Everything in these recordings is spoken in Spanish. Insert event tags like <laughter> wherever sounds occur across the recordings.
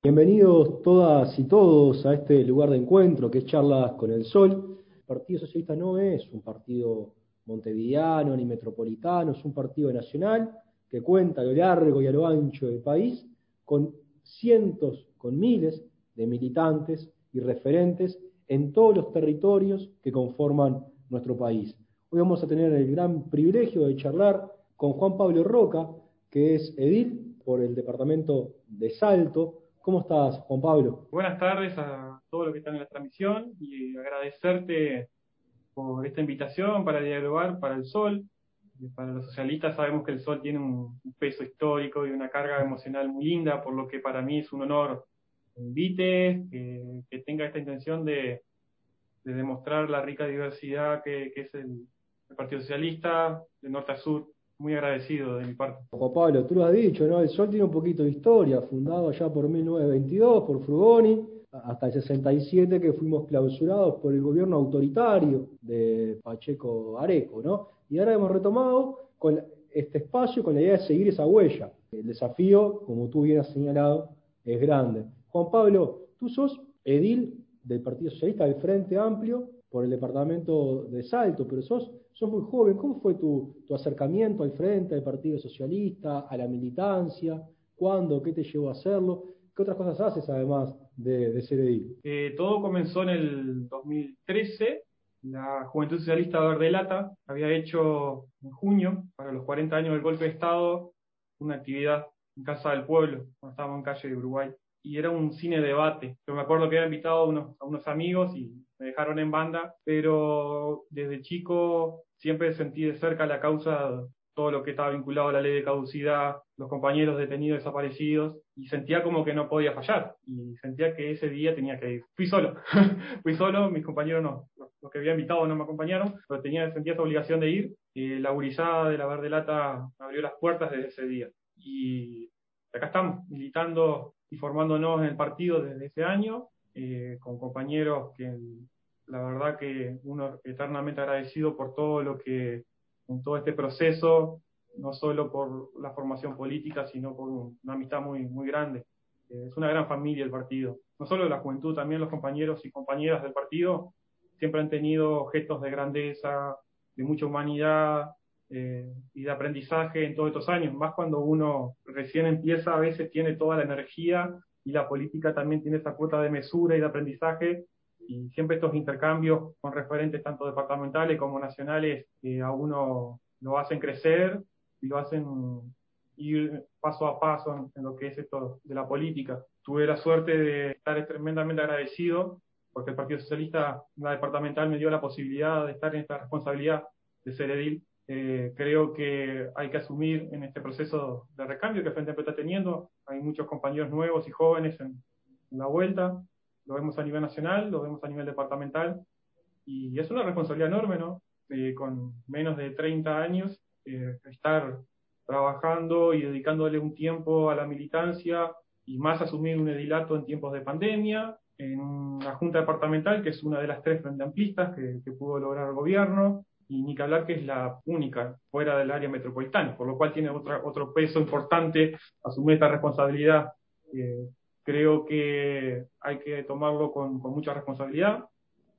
Bienvenidos todas y todos a este lugar de encuentro que es Charlas con el Sol. El Partido Socialista no es un partido montevideano ni metropolitano, es un partido nacional que cuenta a lo largo y a lo ancho del país con cientos, con miles de militantes y referentes en todos los territorios que conforman nuestro país. Hoy vamos a tener el gran privilegio de charlar con Juan Pablo Roca, que es edil por el departamento de Salto, ¿Cómo estás, Juan Pablo? Buenas tardes a todos los que están en la transmisión y agradecerte por esta invitación para dialogar para el Sol. Para los socialistas sabemos que el Sol tiene un peso histórico y una carga emocional muy linda, por lo que para mí es un honor que invite, que, tenga esta intención de, demostrar la rica diversidad que, es el Partido Socialista de norte a sur muy agradecido de mi parte. Juan Pablo, tú lo has dicho, ¿no? El Sol tiene un poquito de historia, fundado allá por 1922 por Frugoni, hasta el 67 que fuimos clausurados por el gobierno autoritario de Pacheco Areco, ¿no? Y ahora hemos retomado con este espacio con la idea de seguir esa huella. El desafío, como tú bien has señalado, es grande. Juan Pablo, tú sos edil del Partido Socialista del Frente Amplio por el departamento de Salto, pero sos, sos muy joven. ¿Cómo fue tu, acercamiento al frente, al Partido Socialista, a la militancia? ¿Cuándo? ¿Qué te llevó a hacerlo? ¿Qué otras cosas haces además de, de ser edil? Eh, todo comenzó en el 2013. La Juventud Socialista Verde Lata había hecho en junio, para los 40 años del golpe de Estado, una actividad en Casa del Pueblo, cuando estábamos en calle de Uruguay. Y era un cine debate. Yo me acuerdo que había invitado a unos amigos y me dejaron en banda, pero desde chico siempre sentí de cerca la causa, todo lo que estaba vinculado a la ley de caducidad, los compañeros detenidos desaparecidos, y sentía como que no podía fallar, y sentía que ese día tenía que ir. Fui solo, <laughs> fui solo, mis compañeros no, los que había invitado no me acompañaron, pero tenía, sentía esa obligación de ir, y la gurizada de la Verde Lata abrió las puertas desde ese día. Y acá estamos, militando y formándonos en el partido desde ese año, eh, con compañeros que la verdad que uno eternamente agradecido por todo lo que, en todo este proceso, no solo por la formación política, sino por una amistad muy, muy grande. Eh, es una gran familia el partido. No solo la juventud, también los compañeros y compañeras del partido siempre han tenido gestos de grandeza, de mucha humanidad eh, y de aprendizaje en todos estos años. Más cuando uno recién empieza, a veces tiene toda la energía y la política también tiene esa cuota de mesura y de aprendizaje y siempre estos intercambios con referentes tanto departamentales como nacionales eh, a uno lo hacen crecer y lo hacen ir paso a paso en, lo que es esto de la política. Tuve la suerte de estar tremendamente agradecido porque el Partido Socialista, la departamental, me dio la posibilidad de estar en esta responsabilidad de ser edil eh, creo que hay que asumir en este proceso de recambio que Frente Amplio está teniendo. Hay muchos compañeros nuevos y jóvenes en, la vuelta. Lo vemos a nivel nacional, lo vemos a nivel departamental. Y es una responsabilidad enorme, ¿no? Eh, con menos de 30 años, eh, estar trabajando y dedicándole un tiempo a la militancia y más asumir un edilato en tiempos de pandemia, en una junta departamental que es una de las tres frente amplistas que, que pudo lograr el gobierno, y ni que hablar que es la única fuera del área metropolitana, por lo cual tiene otra, otro peso importante asumir esta responsabilidad. Eh, creo que hay que tomarlo con, con, mucha responsabilidad,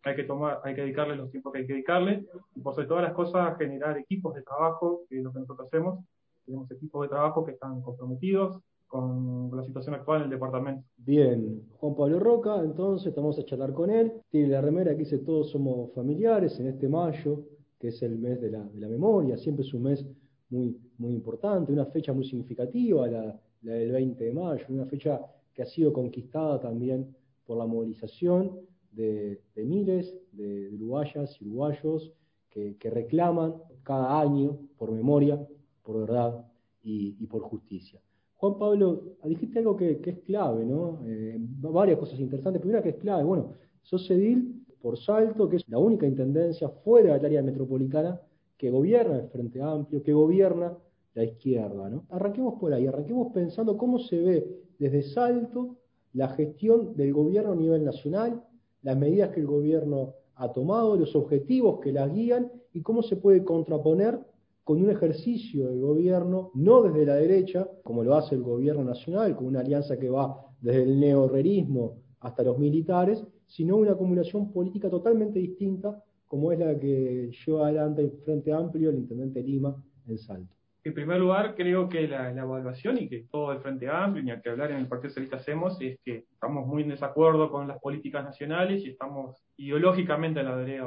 hay que, tomar, hay que dedicarle los tiempos que hay que dedicarle, y por sobre todas las cosas generar equipos de trabajo, que es lo que nosotros hacemos, tenemos equipos de trabajo que están comprometidos, con la situación actual en el departamento. Bien, Juan Pablo Roca, entonces estamos a charlar con él. Tiene la remera que dice todos somos familiares en este mayo que es el mes de la, de la memoria, siempre es un mes muy, muy importante, una fecha muy significativa, la, del 20 de mayo, una fecha que ha sido conquistada también por la movilización de, miles de, uruguayas y uruguayos que, reclaman cada año por memoria, por verdad y, por justicia. Juan Pablo, dijiste algo que, es clave, ¿no? Eh, varias cosas interesantes. Primera que es clave, bueno, sos edil por Salto, que es la única intendencia fuera del área metropolitana que gobierna el Frente Amplio, que gobierna la izquierda. ¿no? Arranquemos por ahí, arranquemos pensando cómo se ve desde Salto la gestión del gobierno a nivel nacional, las medidas que el gobierno ha tomado, los objetivos que las guían y cómo se puede contraponer con un ejercicio de gobierno, no desde la derecha, como lo hace el gobierno nacional, con una alianza que va desde el neorrerismo hasta los militares, sino una acumulación política totalmente distinta, como es la que lleva adelante el Frente Amplio, el intendente Lima, en Salto. En primer lugar, creo que la, evaluación y que todo el Frente Amplio, ni a que hablar en el Partido Socialista hacemos, es que estamos muy en desacuerdo con las políticas nacionales y estamos ideológicamente en la derecha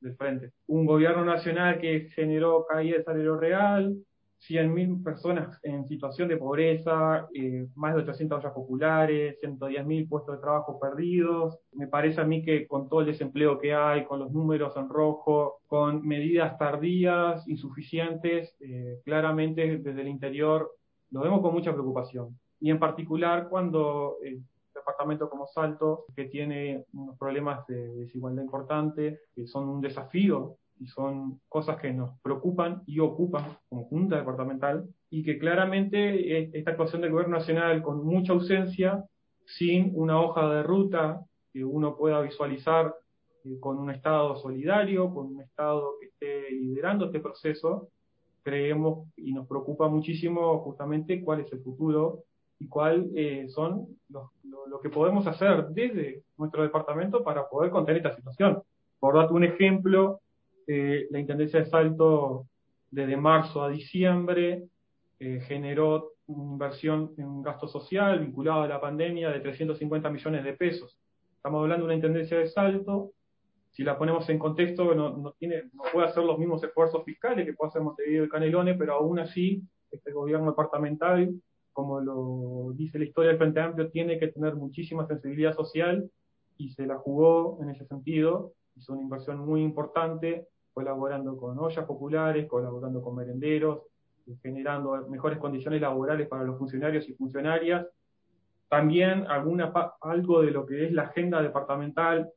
del frente. Un gobierno nacional que generó caída de salario real, 100.000 personas en situación de pobreza, eh, más de 800 ollas populares, 110.000 puestos de trabajo perdidos. Me parece a mí que con todo el desempleo que hay, con los números en rojo, con medidas tardías, insuficientes, eh, claramente desde el interior lo vemos con mucha preocupación. Y en particular cuando eh, departamento como Salto, que tiene unos problemas de desigualdad importantes, que son un desafío y son cosas que nos preocupan y ocupan como Junta Departamental y que claramente eh, esta actuación del Gobierno Nacional con mucha ausencia, sin una hoja de ruta que uno pueda visualizar eh, con un Estado solidario, con un Estado que esté liderando este proceso, creemos y nos preocupa muchísimo justamente cuál es el futuro y cuál eh, son lo, lo, que podemos hacer desde nuestro departamento para poder contener esta situación. Por darte un ejemplo, eh, la Intendencia de Salto desde marzo a diciembre eh, generó inversión en gasto social vinculado a la pandemia de 350 millones de pesos. Estamos hablando de una Intendencia de Salto, si la ponemos en contexto, no, tiene, no puede hacer los mismos esfuerzos fiscales que puede hacer Montevideo y Canelones, pero aún así, este gobierno departamental, como lo dice la historia del Frente Amplio, tiene que tener muchísima sensibilidad social y se la jugó en ese sentido. Hizo una inversión muy importante colaborando con ollas populares, colaborando con merenderos, generando mejores condiciones laborales para los funcionarios y funcionarias. También alguna, algo de lo que es la agenda departamental,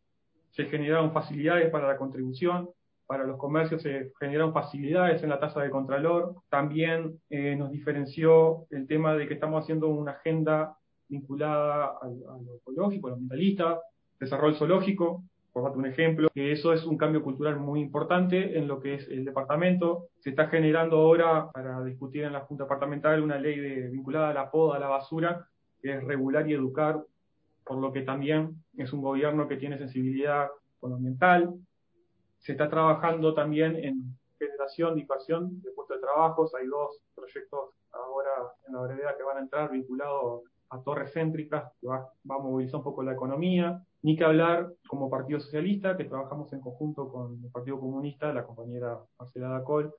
se generaron facilidades para la contribución, para los comercios se generaron facilidades en la tasa de contralor. También eh, nos diferenció el tema de que estamos haciendo una agenda vinculada a, a lo ecológico, a lo ambientalista, desarrollo zoológico, por darte un ejemplo, que eso es un cambio cultural muy importante en lo que es el departamento. Se está generando ahora, para discutir en la Junta Departamental, una ley de, vinculada a la poda, a la basura, que es regular y educar, por lo que también es un gobierno que tiene sensibilidad ambiental. Se está trabajando también en generación, dispersión de puestos de trabajo. Hay dos proyectos ahora en la brevedad que van a entrar vinculados a torres céntricas, que va, va a movilizar un poco la economía ni que hablar como Partido Socialista, que trabajamos en conjunto con el Partido Comunista, la compañera Marcela Dacol,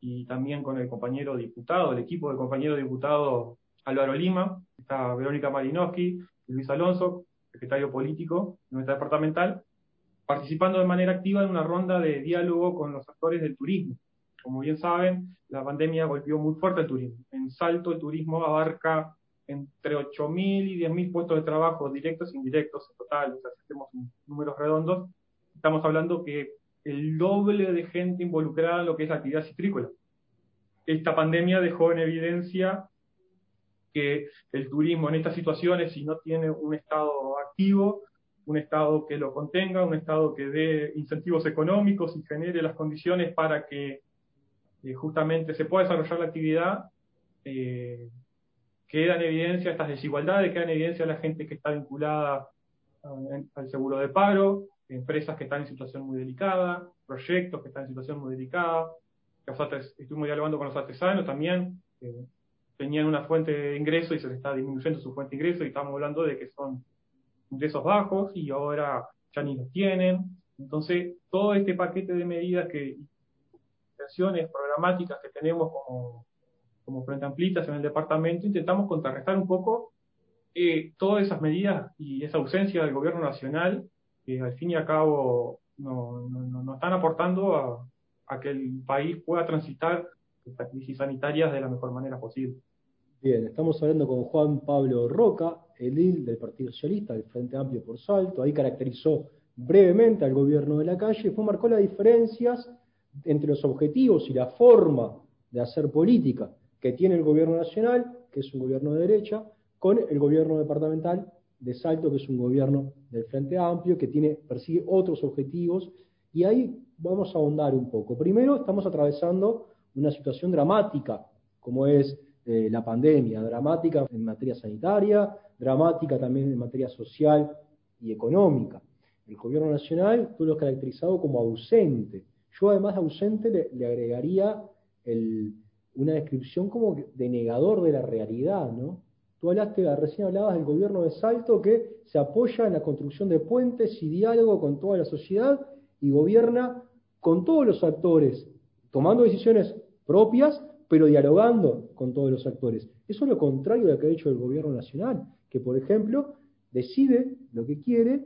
y también con el compañero diputado, el equipo del compañero diputado Álvaro Lima, está Verónica Malinowski Luis Alonso, secretario político de nuestra departamental, participando de manera activa en una ronda de diálogo con los actores del turismo. Como bien saben, la pandemia golpeó muy fuerte el turismo. En Salto el turismo abarca entre 8.000 y 10.000 puestos de trabajo directos e indirectos en total, o sea, hacemos números redondos, estamos hablando que el doble de gente involucrada en lo que es la actividad citrícola. Esta pandemia dejó en evidencia que el turismo en estas situaciones, si no tiene un Estado activo, un Estado que lo contenga, un Estado que dé incentivos económicos y genere las condiciones para que eh, justamente se pueda desarrollar la actividad, eh, queda en evidencia estas desigualdades, queda en evidencia la gente que está vinculada eh, al seguro de paro, empresas que están en situación muy delicada, proyectos que están en situación muy delicada. Estuvimos dialogando con los artesanos también, eh, tenían una fuente de ingreso y se les está disminuyendo su fuente de ingreso y estamos hablando de que son ingresos bajos y ahora ya ni los tienen. Entonces, todo este paquete de medidas que, acciones programáticas que tenemos como como Frente Amplistas en el departamento, intentamos contrarrestar un poco eh, todas esas medidas y esa ausencia del gobierno nacional que al fin y al cabo no, no, están aportando a, que el país pueda transitar estas crisis sanitarias de la mejor manera posible. Bien, estamos hablando con Juan Pablo Roca, edil del Partido Socialista, del Frente Amplio por Salto. Ahí caracterizó brevemente al gobierno de la calle fue marcó las diferencias entre los objetivos y la forma de hacer política que tiene el gobierno nacional, que es un gobierno de derecha, con el gobierno departamental de Salto, que es un gobierno del Frente Amplio, que tiene, persigue otros objetivos, y ahí vamos a ahondar un poco. Primero, estamos atravesando una situación dramática como es eh, la pandemia, dramática en materia sanitaria, dramática también en materia social y económica. El gobierno nacional tú lo has caracterizado como ausente. Yo además ausente le, agregaría una descripción como de negador de la realidad, ¿no? Tú hablaste, recién hablabas del gobierno de Salto que se apoya en la construcción de puentes y diálogo con toda la sociedad y gobierna con todos los actores, tomando decisiones propias, pero dialogando con todos los actores. Eso es lo contrario de lo que ha hecho el gobierno nacional, que por ejemplo decide lo que quiere,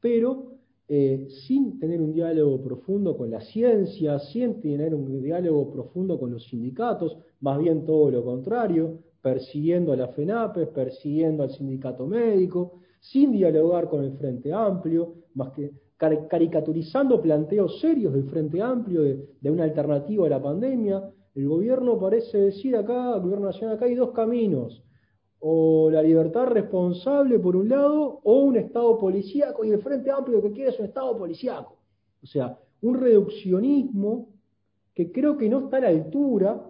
pero eh, sin tener un diálogo profundo con la ciencia, sin tener un diálogo profundo con los sindicatos, más bien todo lo contrario, persiguiendo a la FENAPES, persiguiendo al sindicato médico, sin dialogar con el Frente Amplio, más que caricaturizando planteos serios del Frente Amplio de, una alternativa a la pandemia. El gobierno parece decir acá, el gobierno nacional acá hay dos caminos, o la libertad responsable por un lado, o un Estado policíaco, y el Frente Amplio que quiere es un Estado policíaco. O sea, un reduccionismo que creo que no está a la altura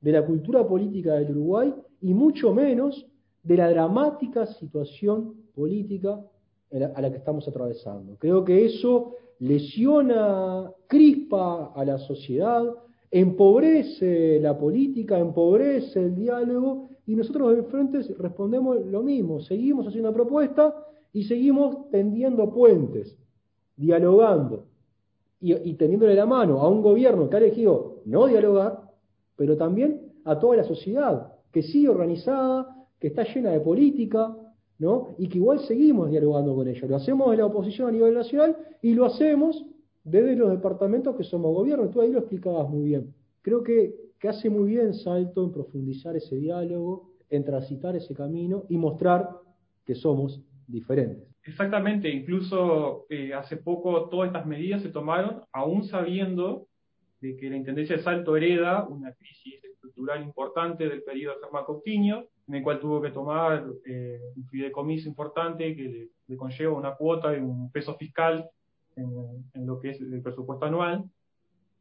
de la cultura política del Uruguay y mucho menos de la dramática situación política a la que estamos atravesando. Creo que eso lesiona, crispa a la sociedad, empobrece la política, empobrece el diálogo y nosotros en frente respondemos lo mismo, seguimos haciendo una propuesta y seguimos tendiendo puentes, dialogando y, y teniéndole la mano a un gobierno que ha elegido no dialogar, pero también a toda la sociedad, que sigue organizada, que está llena de política, ¿no? Y que igual seguimos dialogando con ellos. Lo hacemos de la oposición a nivel nacional y lo hacemos desde los departamentos que somos gobierno. Tú ahí lo explicabas muy bien. Creo que, que hace muy bien Salto en profundizar ese diálogo, en transitar ese camino y mostrar que somos diferentes. Exactamente, incluso eh, hace poco todas estas medidas se tomaron aún sabiendo de que la Intendencia de Salto hereda una crisis estructural importante del periodo de Germán en el cual tuvo que tomar eh, un fideicomiso importante que le, conlleva una cuota y un peso fiscal en, lo que es el presupuesto anual.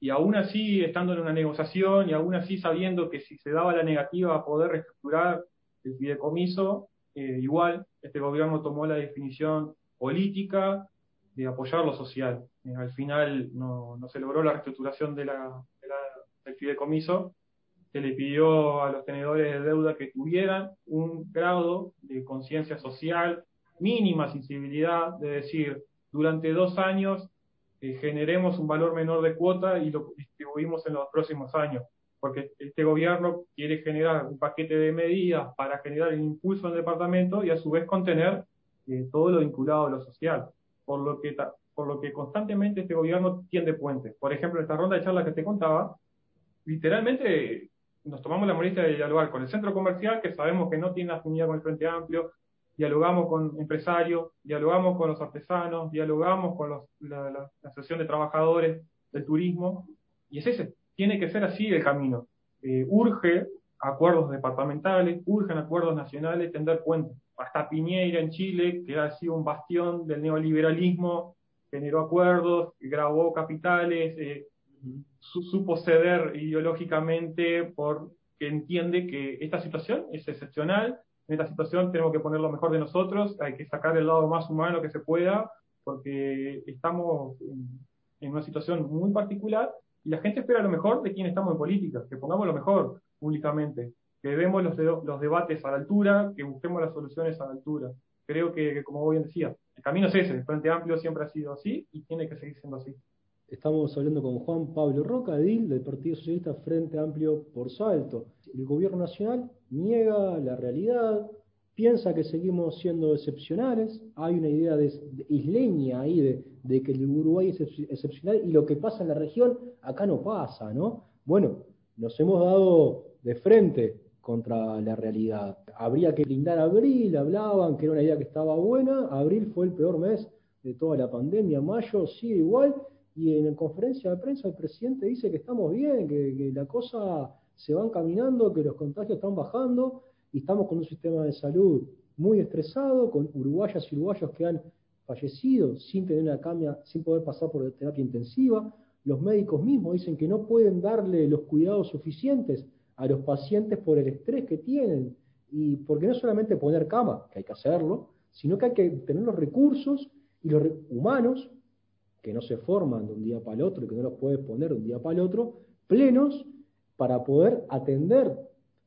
Y aún así, estando en una negociación y aún así sabiendo que si se daba la negativa a poder reestructurar el fideicomiso, eh, igual este gobierno tomó la definición política de apoyar lo social. Eh, al final no, no, se logró la reestructuración de la, del fideicomiso, se le pidió a los tenedores de deuda que tuvieran un grado de conciencia social, mínima sensibilidad, de decir, durante dos años generemos un valor menor de cuota y lo distribuimos en los próximos años, porque este gobierno quiere generar un paquete de medidas para generar el impulso en el departamento y a su vez contener eh, todo lo vinculado a lo social por lo que, por lo que constantemente este gobierno tiende puentes. Por ejemplo, esta ronda de charlas que te contaba, literalmente nos tomamos la molestia de dialogar con el centro comercial, que sabemos que no tiene afinidad con el Frente Amplio, dialogamos con empresarios, dialogamos con los artesanos, dialogamos con la, la, Asociación de Trabajadores del Turismo, y es ese, tiene que ser así el camino. Eh, urge acuerdos departamentales, urgen acuerdos nacionales, tender puentes hasta Piñeira en Chile, que ha sido un bastión del neoliberalismo, generó acuerdos, grabó capitales, eh, supo ceder ideológicamente porque entiende que esta situación es excepcional, en esta situación tenemos que poner lo mejor de nosotros, hay que sacar el lado más humano que se pueda, porque estamos en una situación muy particular y la gente espera lo mejor de quien estamos en política, que pongamos lo mejor públicamente que vemos los, los debates a la altura, que busquemos las soluciones a la altura. Creo que, como bien decía, el camino es ese, el Frente Amplio siempre ha sido así y tiene que seguir siendo así. Estamos hablando con Juan Pablo Roca, edil del Partido Socialista Frente Amplio por Salto. El gobierno nacional niega la realidad, piensa que seguimos siendo excepcionales, hay una idea de, isleña ahí de, que el Uruguay es excepcional y lo que pasa en la región acá no pasa, ¿no? Bueno, nos hemos dado de frente contra la realidad. Habría que blindar abril, hablaban que era una idea que estaba buena, abril fue el peor mes de toda la pandemia, mayo sigue igual, y en la conferencia de prensa el presidente dice que estamos bien, que, la cosa se va caminando, que los contagios están bajando, y estamos con un sistema de salud muy estresado, con uruguayas y uruguayos que han fallecido sin tener una cambia, sin poder pasar por terapia intensiva, los médicos mismos dicen que no pueden darle los cuidados suficientes a los pacientes por el estrés que tienen. Y porque no solamente poner cama, que hay que hacerlo, sino que hay que tener los recursos y los humanos, que no se forman de un día para el otro y que no los puedes poner de un día para el otro, plenos para poder atender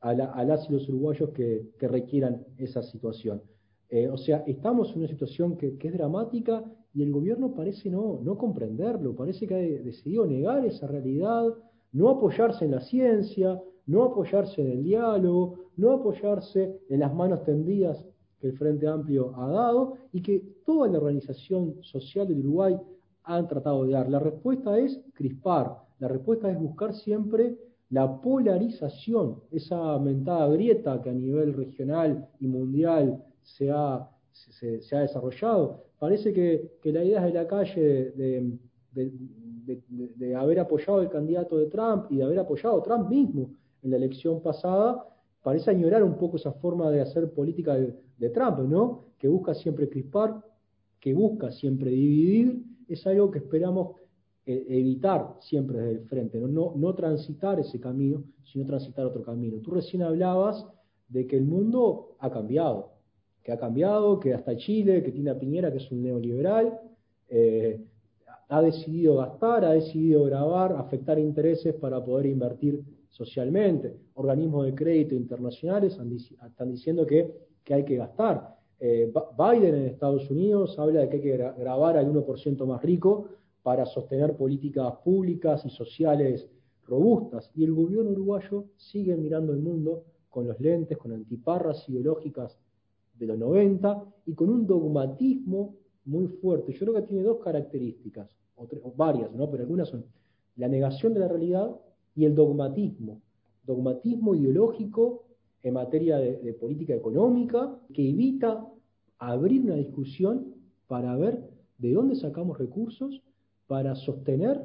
a, las y los uruguayos que, requieran esa situación. Eh, o sea, estamos en una situación que, es dramática y el gobierno parece no, no comprenderlo, parece que ha decidido negar esa realidad, no apoyarse en la ciencia, no apoyarse en el diálogo, no apoyarse en las manos tendidas que el Frente Amplio ha dado y que toda la organización social del Uruguay han tratado de dar. La respuesta es crispar, la respuesta es buscar siempre la polarización, esa mentada grieta que a nivel regional y mundial se ha, se, ha desarrollado. Parece que, la idea de la calle de, de, haber apoyado al candidato de Trump y de haber apoyado a Trump mismo en la elección pasada, parece ignorar un poco esa forma de hacer política de, Trump, ¿no? Que busca siempre crispar, que busca siempre dividir, es algo que esperamos eh, evitar siempre desde el frente, ¿no? ¿no? transitar ese camino, sino transitar otro camino. Tú recién hablabas de que el mundo ha cambiado, que ha cambiado, que hasta Chile, que tiene a Piñera, que es un neoliberal, eh, ha decidido gastar, ha decidido grabar, afectar intereses para poder invertir socialmente. Organismos de crédito internacionales están diciendo que, hay que gastar. Eh, Biden en Estados Unidos habla de que hay que grabar al 1% más rico para sostener políticas públicas y sociales robustas. Y el gobierno uruguayo sigue mirando el mundo con los lentes, con antiparras ideológicas de los 90 y con un dogmatismo muy fuerte. Yo creo que tiene dos características, o, varias, ¿no? pero algunas son la negación de la realidad y el dogmatismo, dogmatismo ideológico en materia de, política económica que evita abrir una discusión para ver de dónde sacamos recursos para sostener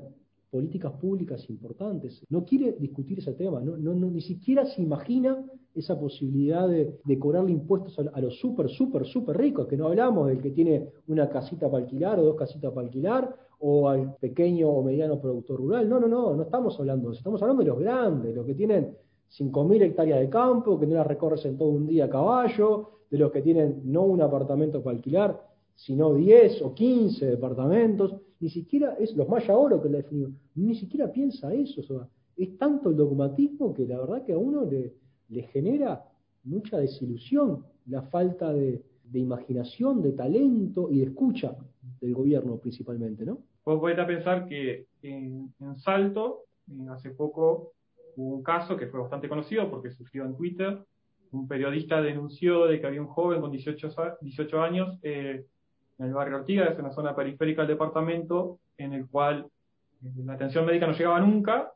políticas públicas importantes. No quiere discutir ese tema, no, ni siquiera se imagina esa posibilidad de, cobrarle impuestos a, los súper, súper, súper ricos, que no hablamos del que tiene una casita para alquilar o dos casitas para alquilar, o al pequeño o mediano productor rural. No, no, no, no estamos hablando de eso, estamos hablando de los grandes, los que tienen 5.000 hectáreas de campo, que no las recorres en todo un día a caballo, de los que tienen no un apartamento para alquilar, sino 10 o 15 departamentos, ni siquiera es los Maya Oro que la definió, ni siquiera piensa eso, es tanto el dogmatismo que la verdad que a uno le, genera mucha desilusión la falta de, imaginación, de talento y de escucha del gobierno principalmente, ¿no? Vos podés pensar que en, Salto, hace poco, hubo un caso que fue bastante conocido porque surgió en Twitter. Un periodista denunció de que había un joven con 18, 18 años eh, en el barrio Ortiga, es una zona periférica del departamento, en el cual eh, la atención médica no llegaba nunca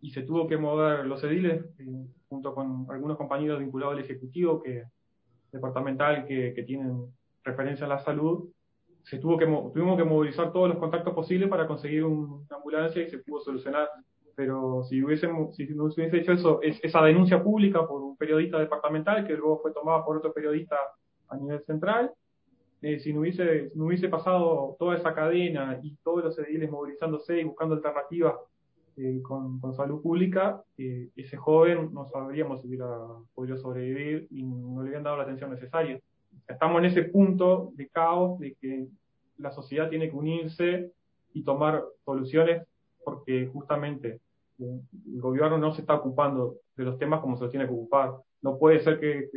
y se tuvo que mover los ediles eh, junto con algunos compañeros vinculados al ejecutivo que departamental que, que tienen referencia a la salud se tuvo que tuvimos que movilizar todos los contactos posibles para conseguir una ambulancia y se pudo solucionar. Pero si hubiésemos si no hubiese hecho eso esa denuncia pública por un periodista departamental que luego fue tomada por otro periodista a nivel central eh, si no hubiese, pasado toda esa cadena y todos los ediles movilizándose y buscando alternativas eh, con, salud pública, eh, ese joven no sabríamos si hubiera podido sobrevivir y no le habían dado la atención necesaria. Estamos en ese punto de caos de que la sociedad tiene que unirse y tomar soluciones porque justamente el gobierno no se está ocupando de los temas como se los tiene que ocupar. No puede ser que,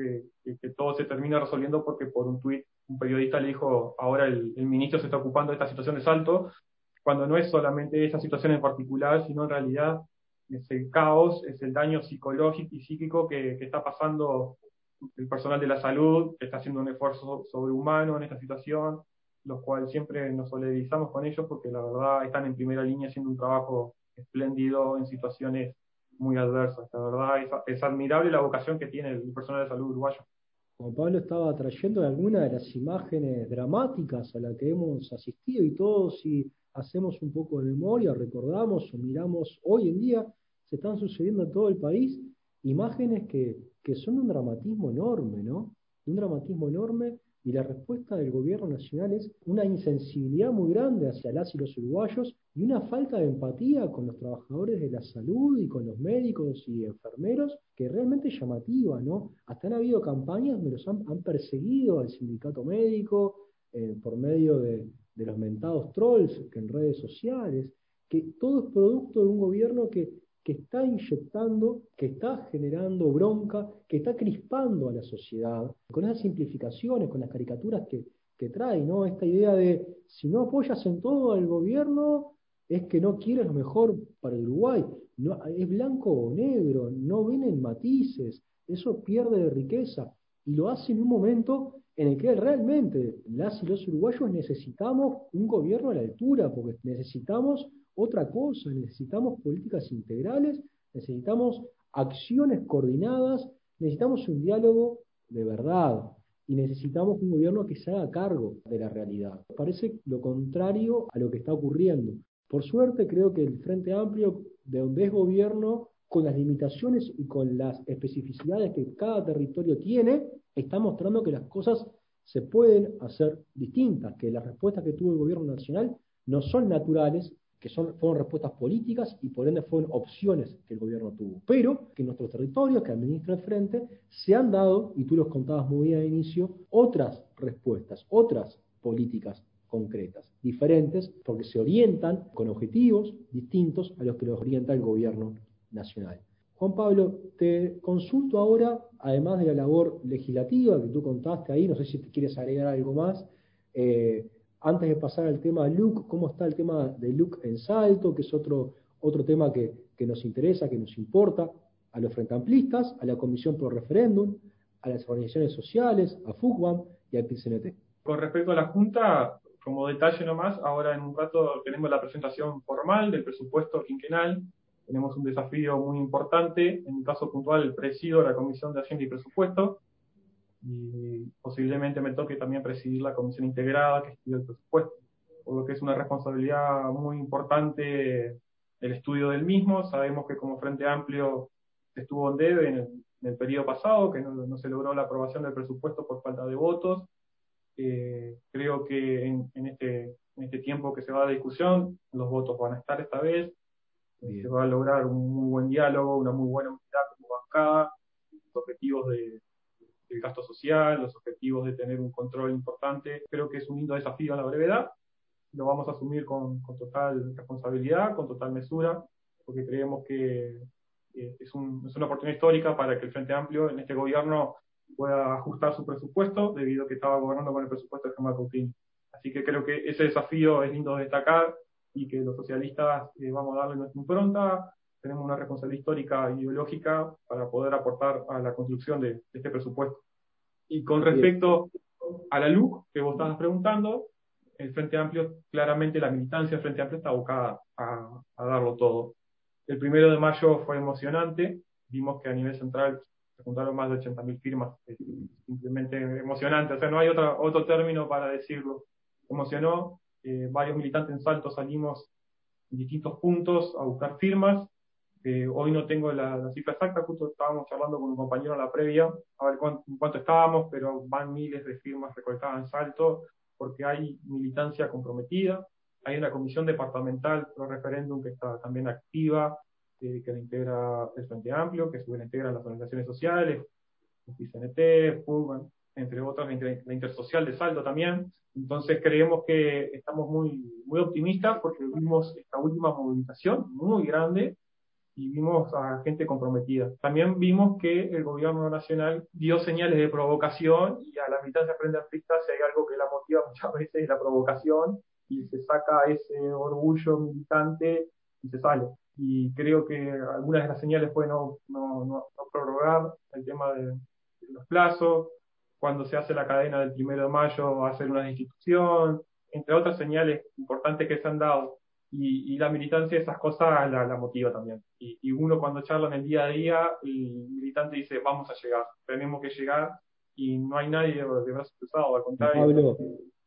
que todo se termine resolviendo porque por un tuit un periodista le dijo, ahora el, ministro se está ocupando de esta situación de salto, cuando no es solamente esa situación en particular, sino en realidad es el caos, es el daño psicológico y psíquico que, está pasando el personal de la salud, que está haciendo un esfuerzo sobrehumano en esta situación, los cuales siempre nos solidarizamos con ellos porque la verdad están en primera línea haciendo un trabajo espléndido en situaciones muy adversas. La verdad es admirable la vocación que tiene el personal de salud uruguayo. Juan Pablo estaba trayendo algunas de las imágenes dramáticas a las que hemos asistido y todos si hacemos un poco de memoria, recordamos o miramos hoy en día, se están sucediendo en todo el país imágenes que, son de un dramatismo enorme, ¿no? De un dramatismo enorme y la respuesta del gobierno nacional es una insensibilidad muy grande hacia las y los uruguayos y una falta de empatía con los trabajadores de la salud y con los médicos y enfermeros que realmente es llamativa, ¿no? Hasta han habido campañas donde los han, perseguido al sindicato médico eh, por medio de, de los mentados trolls que en redes sociales, que todo es producto de un gobierno que que está inyectando, que está generando bronca, que está crispando a la sociedad, con esas simplificaciones, con las caricaturas que, que trae, ¿no? Esta idea de si no apoyas en todo al gobierno, es que no quieres lo mejor para Uruguay. No, es blanco o negro, no vienen matices, eso pierde riqueza. Y lo hace en un momento en el que realmente las y los uruguayos necesitamos un gobierno a la altura, porque necesitamos otra cosa, necesitamos políticas integrales, necesitamos acciones coordinadas, necesitamos un diálogo de verdad y necesitamos un gobierno que se haga cargo de la realidad. Parece lo contrario a lo que está ocurriendo. Por suerte creo que el Frente Amplio, de donde es gobierno, con las limitaciones y con las especificidades que cada territorio tiene, está mostrando que las cosas se pueden hacer distintas, que las respuestas que tuvo el gobierno nacional no son naturales, que son, fueron respuestas políticas y por ende fueron opciones que el gobierno tuvo. Pero que en nuestros territorios que administra el frente se han dado, y tú los contabas muy bien al inicio, otras respuestas, otras políticas concretas, diferentes, porque se orientan con objetivos distintos a los que los orienta el gobierno nacional. Juan Pablo, te consulto ahora, además de la labor legislativa que tú contaste ahí, no sé si te quieres agregar algo más, eh, antes de pasar al tema LUC, ¿cómo está el tema de LUC en Salto, que es otro, otro tema que, nos interesa, que nos importa a los frentamplistas, a la Comisión Pro Referéndum, a las organizaciones sociales, a FUCBAM y al PCNT? Con respecto a la Junta, como detalle nomás, ahora en un rato tenemos la presentación formal del presupuesto quinquenal. Tenemos un desafío muy importante, en mi caso puntual, presido la Comisión de Hacienda y Presupuesto, y posiblemente me toque también presidir la comisión integrada que estudia el presupuesto, por lo que es una responsabilidad muy importante el estudio del mismo. Sabemos que como Frente Amplio estuvo en debe en el, periodo pasado, que no, se logró la aprobación del presupuesto por falta de votos. Eh, creo que en, este, en este tiempo que se va a discusión, los votos van a estar esta vez. Se va a lograr un muy buen diálogo, una muy buena unidad como bancada, objetivos de, el gasto social, los objetivos de tener un control importante. Creo que es un lindo desafío a la brevedad. Lo vamos a asumir con, total responsabilidad, con total mesura, porque creemos que es, es, una oportunidad histórica para que el Frente Amplio en este gobierno pueda ajustar su presupuesto, debido a que estaba gobernando con el presupuesto de Germán Coutinho. Así que creo que ese desafío es lindo destacar y que los socialistas eh, vamos a darle nuestra impronta, tenemos una responsabilidad histórica y ideológica para poder aportar a la construcción de, este presupuesto. Y con respecto a la LUC que vos estabas preguntando, el Frente Amplio, claramente la militancia del Frente Amplio está abocada a, darlo todo. El primero de mayo fue emocionante, vimos que a nivel central se juntaron más de 80.000 firmas, simplemente emocionante, o sea, no hay otra, otro término para decirlo. Emocionó, eh, varios militantes en Salto salimos en distintos puntos a buscar firmas, hoy no tengo la, cifra exacta, justo estábamos charlando con un compañero en la previa, a ver cuánto, cuánto estábamos, pero van miles de firmas recolectadas en Salto, porque hay militancia comprometida, hay una comisión departamental pro referéndum que está también activa, que la integra el Frente Amplio, que se integran las organizaciones sociales, el FUG, entre otras, la, Intersocial de Salto también. Entonces creemos que estamos muy, muy optimistas porque vimos esta última movilización muy grande y vimos a gente comprometida. También vimos que el gobierno nacional dio señales de provocación y a la militancia frente amplista si hay algo que la motiva muchas veces es la provocación y se saca ese orgullo militante y se sale. Y creo que algunas de las señales fue no, no, no, prorrogar el tema de, los plazos, cuando se hace la cadena del primero de mayo hacer una institución, entre otras señales importantes que se han dado y, la militancia, esas cosas la, la motiva también. Y, uno cuando charla en el día a día, el militante dice, vamos a llegar, tenemos que llegar y no hay nadie de brazos cruzados, al contrario. Pablo,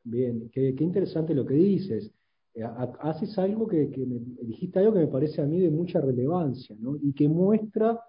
bien, qué, qué, interesante lo que dices. Eh, haces algo que, me, dijiste algo que me parece a mí de mucha relevancia, ¿no? Y que muestra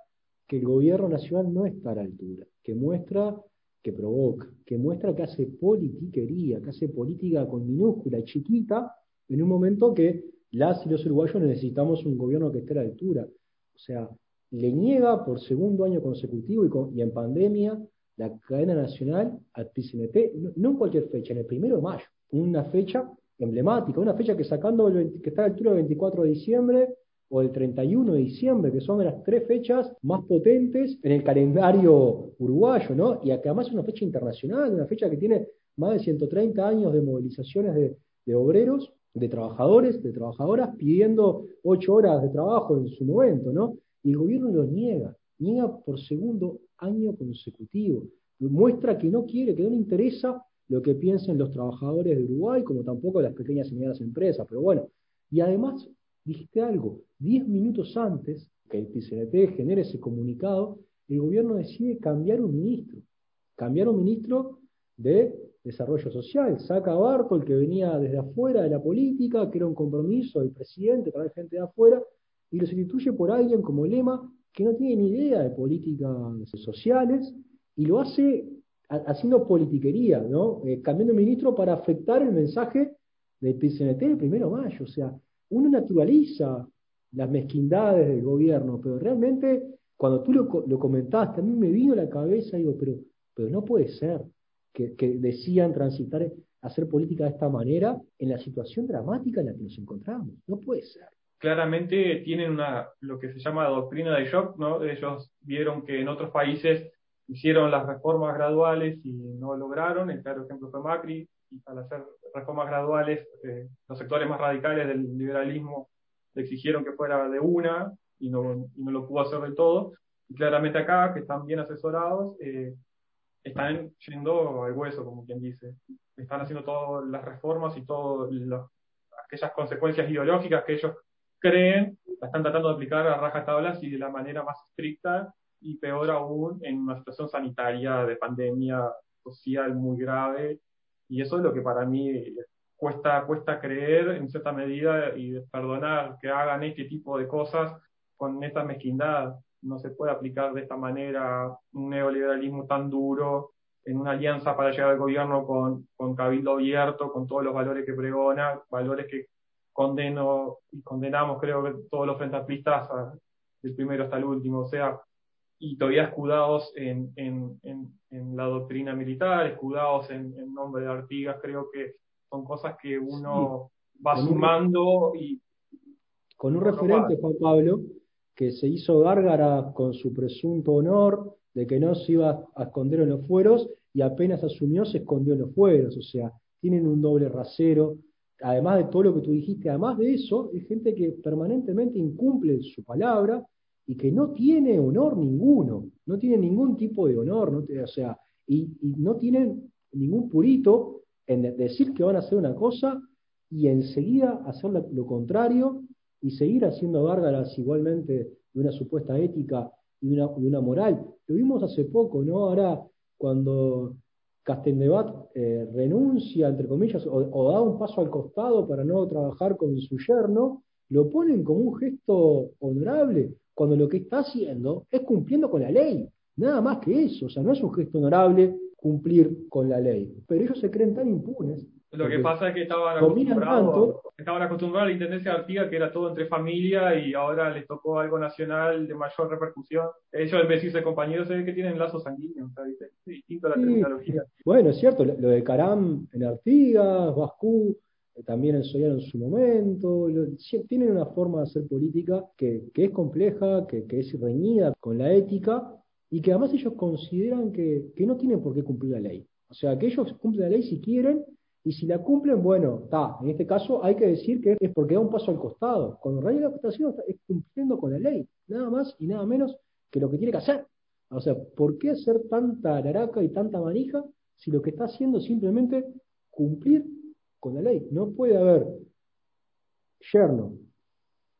que el gobierno nacional no está a la altura, que muestra que provoca, que muestra que hace politiquería, que hace política con minúscula chiquita, en un momento que las y los uruguayos necesitamos un gobierno que esté a la altura. O sea, le niega por segundo año consecutivo y, en pandemia la cadena nacional al PCNT, no, en cualquier fecha, en el primero de mayo, una fecha emblemática, una fecha que sacando que está a la altura del 24 de diciembre o el 31 de diciembre, que son las tres fechas más potentes en el calendario uruguayo, ¿no? Y que además es una fecha internacional, una fecha que tiene más de 130 años de movilizaciones de, de obreros, de trabajadores, de trabajadoras, pidiendo ocho horas de trabajo en su momento, ¿no? Y el gobierno lo niega, niega por segundo año consecutivo. Muestra que no quiere, que no le interesa lo que piensen los trabajadores de Uruguay, como tampoco las pequeñas y medianas empresas. Pero bueno, y además dijiste algo, diez minutos antes que el PCNT genere ese comunicado, el gobierno decide cambiar un ministro, cambiar un ministro de desarrollo social, saca a el que venía desde afuera de la política, que era un compromiso del presidente, traer gente de afuera, y lo sustituye por alguien como Lema, que no tiene ni idea de políticas sociales, y lo hace haciendo politiquería, ¿no? Eh, cambiando ministro para afectar el mensaje del PCNT el primero de mayo. O sea, uno naturaliza las mezquindades del gobierno, pero realmente cuando tú lo, lo comentaste, a mí me vino la cabeza digo, pero, pero no puede ser que, que decían transitar, hacer política de esta manera en la situación dramática en la que nos encontramos. No puede ser. Claramente tienen una, lo que se llama doctrina de shock, ¿no? Ellos vieron que en otros países hicieron las reformas graduales y no lograron, el claro ejemplo fue Macri, y al hacer reformas graduales, eh, los sectores más radicales del liberalismo le exigieron que fuera de una y no, y no lo pudo hacer de todo. Y claramente acá, que están bien asesorados, eh, están yendo al hueso, como quien dice. Están haciendo todas las reformas y todas aquellas consecuencias ideológicas que ellos creen, la están tratando de aplicar a rajatablas y de la manera más estricta y peor aún en una situación sanitaria de pandemia social muy grave y eso es lo que para mí cuesta, cuesta creer en cierta medida y perdonar que hagan este tipo de cosas con esta mezquindad. No se puede aplicar de esta manera un neoliberalismo tan duro en una alianza para llegar al gobierno con, con cabildo abierto, con todos los valores que pregona, valores que condeno y condenamos creo que todos los frentes del primero hasta el último. O sea, y todavía escudados en, en, en, la doctrina militar, escudados en, nombre de Artigas, creo que son cosas que uno va sumando y... Con un referente, Juan Pablo, que se hizo gárgara con su presunto honor de que no se iba a esconder en los fueros y apenas asumió se escondió en los fueros, o sea, tienen un doble rasero, además de todo lo que tú dijiste, además de eso, es gente que permanentemente incumple su palabra, y que no tiene honor ninguno, no tiene ningún tipo de honor, no o sea, y, no tienen ningún purito en decir que van a hacer una cosa y enseguida hacer lo contrario y seguir haciendo gárgaras igualmente de una supuesta ética y una, una moral. Lo vimos hace poco, ¿no? Ahora, cuando Castendebat eh, renuncia, entre comillas, o, o, da un paso al costado para no trabajar con su yerno, lo ponen como un gesto honorable cuando lo que está haciendo es cumpliendo con la ley. Nada más que eso, o sea, no es un gesto honorable cumplir con la ley. Pero ellos se creen tan impunes. Lo que pasa es que estaban acostumbrados, estaban acostumbrados a la Intendencia de Artigas, que era todo entre familia, y ahora les tocó algo nacional de mayor repercusión. Ellos, en vez de decirse compañeros, se ve que tienen lazos sanguíneos, Es distinto a la terminología. Bueno, es cierto, lo de Caram en Artigas, Bascú, también ensayaron en su momento, tienen una forma de hacer política que, es compleja, que, es reñida con la ética y que además ellos consideran que, no tienen por qué cumplir la ley. O sea, que ellos cumplen la ley si quieren y si la cumplen, bueno, está. En este caso hay que decir que es porque da un paso al costado. Cuando en realidad lo que está haciendo es cumpliendo con la ley, nada más y nada menos que lo que tiene que hacer. O sea, ¿por qué hacer tanta laraca y tanta manija si lo que está haciendo es simplemente cumplir con la ley. No puede haber yerno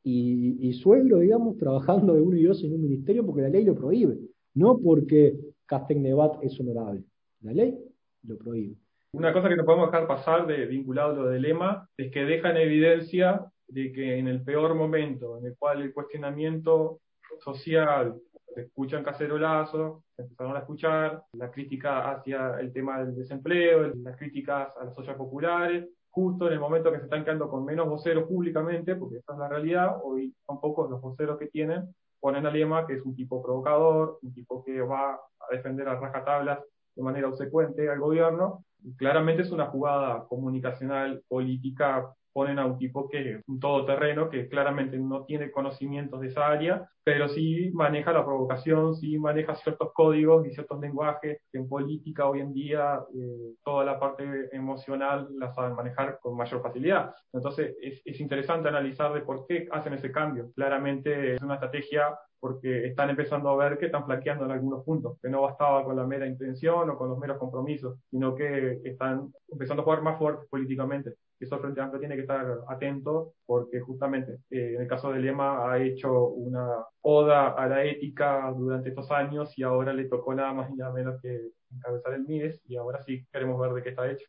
y, suegro, digamos, trabajando de uno y dos en un ministerio porque la ley lo prohíbe, no porque Castagnevat es honorable. La ley lo prohíbe. Una cosa que no podemos dejar pasar de vinculado a lo del lema es que deja en evidencia de que en el peor momento en el cual el cuestionamiento social escuchan cacerolazos, se empezaron a escuchar la crítica hacia el tema del desempleo, las críticas a las ollas populares, justo en el momento que se están quedando con menos voceros públicamente, porque esa es la realidad, hoy son pocos los voceros que tienen, ponen a Lema, que es un tipo provocador, un tipo que va a defender a rajatablas de manera obsecuente al gobierno. claramente es una jugada comunicacional, política, ponen a un tipo que un todoterreno, que claramente no tiene conocimientos de esa área, pero sí maneja la provocación, sí maneja ciertos códigos y ciertos lenguajes que en política hoy en día eh, toda la parte emocional la saben manejar con mayor facilidad. Entonces es, es interesante analizar de por qué hacen ese cambio. Claramente es una estrategia porque están empezando a ver que están flaqueando en algunos puntos, que no bastaba con la mera intención o con los meros compromisos, sino que están empezando a jugar más fuerte políticamente. Eso Frente Amplio tiene que estar atento porque justamente eh, en el caso de Lema ha hecho una oda a la ética durante estos años y ahora le tocó nada más y nada menos que encabezar el MIDES y ahora sí queremos ver de qué está hecho.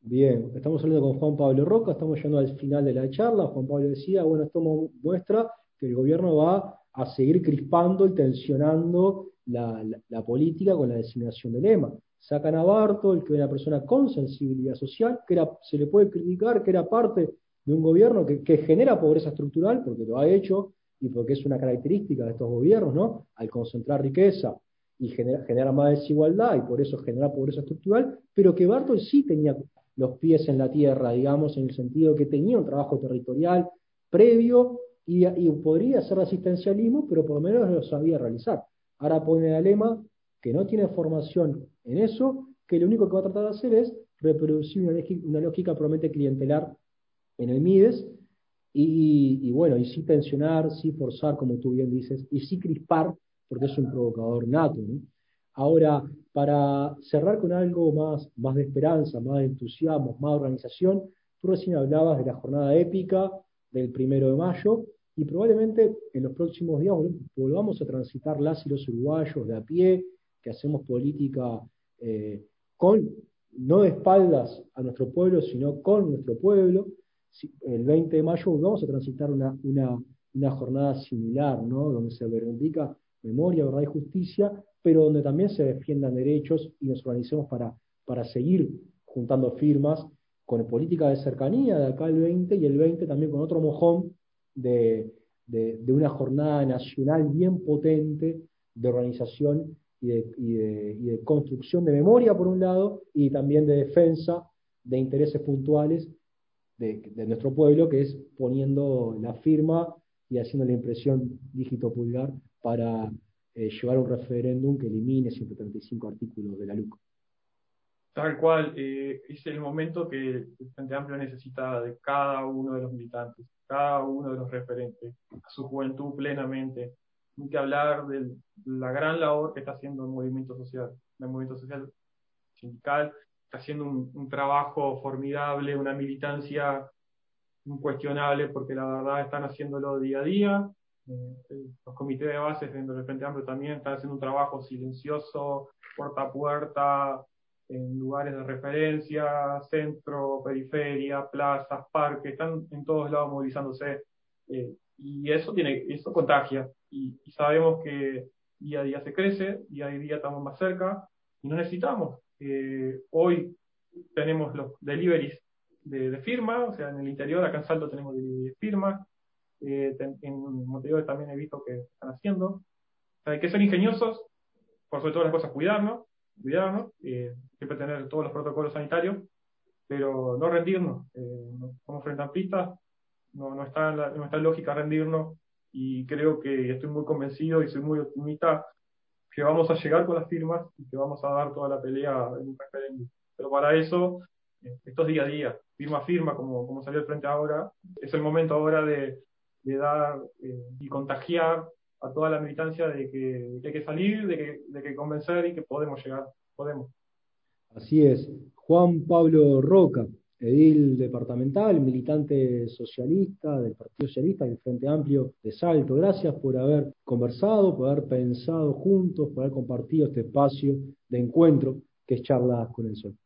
Bien, estamos hablando con Juan Pablo Roca, estamos llegando al final de la charla. Juan Pablo decía, bueno, esto muestra que el gobierno va a seguir crispando y tensionando la, política con la designación de lema. Sacan a Bartol, que era una persona con sensibilidad social, que era, se le puede criticar que era parte de un gobierno que, genera pobreza estructural, porque lo ha hecho y porque es una característica de estos gobiernos, ¿no? Al concentrar riqueza y genera, más desigualdad y por eso genera pobreza estructural, pero que Bartol sí tenía los pies en la tierra, digamos, en el sentido que tenía un trabajo territorial previo y, podría hacer asistencialismo, pero por lo menos lo sabía realizar. Ahora pone a lema que no tiene formación en eso, que lo único que va a tratar de hacer es reproducir una, lógica probablemente clientelar en el MIDES, y, bueno, y sí tensionar, sí forzar, como tú bien dices, y sí crispar, porque es un provocador nato. Ahora, para cerrar con algo más, más de esperanza, más de entusiasmo, más de organización, tú recién hablabas de la jornada épica del primero de mayo, y probablemente en los próximos días volvamos a transitar las y los uruguayos de a pie, que hacemos política eh, con, no de espaldas a nuestro pueblo, sino con nuestro pueblo. El 20 de mayo vamos a transitar una, una, jornada similar, ¿no? donde se reivindica memoria, verdad y justicia, pero donde también se defiendan derechos y nos organicemos para, para seguir juntando firmas con política de cercanía de acá el 20 y el 20 también con otro mojón de, una jornada nacional bien potente de organización y de, construcción de memoria, por un lado, y también de defensa de intereses puntuales de, nuestro pueblo, que es poniendo la firma y haciendo la impresión dígito pulgar para eh, llevar un referéndum que elimine 135 artículos de la LUC. Tal cual, eh, es el momento que el Frente Amplio necesita de cada uno de los militantes, cada uno de los referentes, a su juventud plenamente. Hay que hablar de la gran labor que está haciendo el movimiento social, el movimiento social sindical, está haciendo un, trabajo formidable, una militancia incuestionable, porque la verdad están haciéndolo día a día. Eh, los comités de bases dentro del Frente Amplio también están haciendo un trabajo silencioso, puerta a puerta, en lugares de referencia, centro, periferia, plazas, parques, están en todos lados movilizándose. Eh, y eso tiene, eso contagia. Y, sabemos que día a día se crece, día a día estamos más cerca, y no necesitamos. Eh, hoy tenemos los deliveries de, de, firma, o sea, en el interior, acá en Salto tenemos delivery de firma, eh, en Montevideo también he visto que están haciendo. O sea, hay que ser ingeniosos, por sobre todas las cosas cuidarnos, cuidarnos, eh, siempre tener todos los protocolos sanitarios, pero no rendirnos. Eh, como frente a pistas, no, no, está en la, no está lógica rendirnos y creo que estoy muy convencido y soy muy optimista que vamos a llegar con las firmas y que vamos a dar toda la pelea en un referéndum. Pero para eso, eh, esto es día a día, firma a firma, como, como salió el frente ahora, es el momento ahora de, de dar eh, y contagiar a toda la militancia de que, hay que salir, de que, de que convencer y que podemos llegar, podemos. Así es. Juan Pablo Roca, edil departamental, militante socialista del Partido Socialista del Frente Amplio de Salto. Gracias por haber conversado, por haber pensado juntos, por haber compartido este espacio de encuentro que es Charlas con el Sol.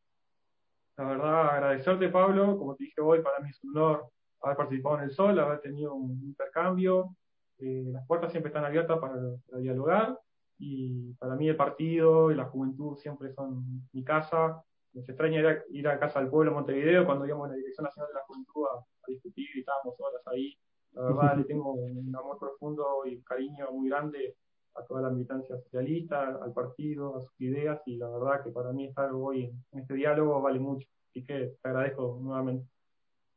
La verdad, agradecerte, Pablo. Como te dije hoy, para mí es un honor haber participado en el Sol, haber tenido un intercambio, eh, las puertas siempre están abiertas para, dialogar y para mí el partido y la juventud siempre son mi casa. Me extraña ir a, ir a Casa del Pueblo Montevideo cuando íbamos a la Dirección Nacional de la Juventud a, discutir y estábamos horas ahí. La verdad <laughs> le tengo un amor profundo y un cariño muy grande a toda la militancia socialista, al partido, a sus ideas y la verdad que para mí estar hoy en este diálogo vale mucho. Así que te agradezco nuevamente.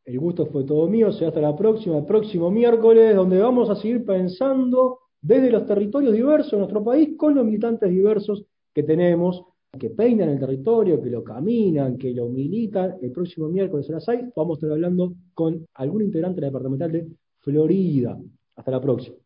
El gusto fue todo mío, será hasta la próxima, el próximo miércoles, donde vamos a seguir pensando desde los territorios diversos de nuestro país con los militantes diversos que tenemos, que peinan el territorio, que lo caminan, que lo militan. El próximo miércoles a las 6 vamos a estar hablando con algún integrante de la departamental de Florida. Hasta la próxima.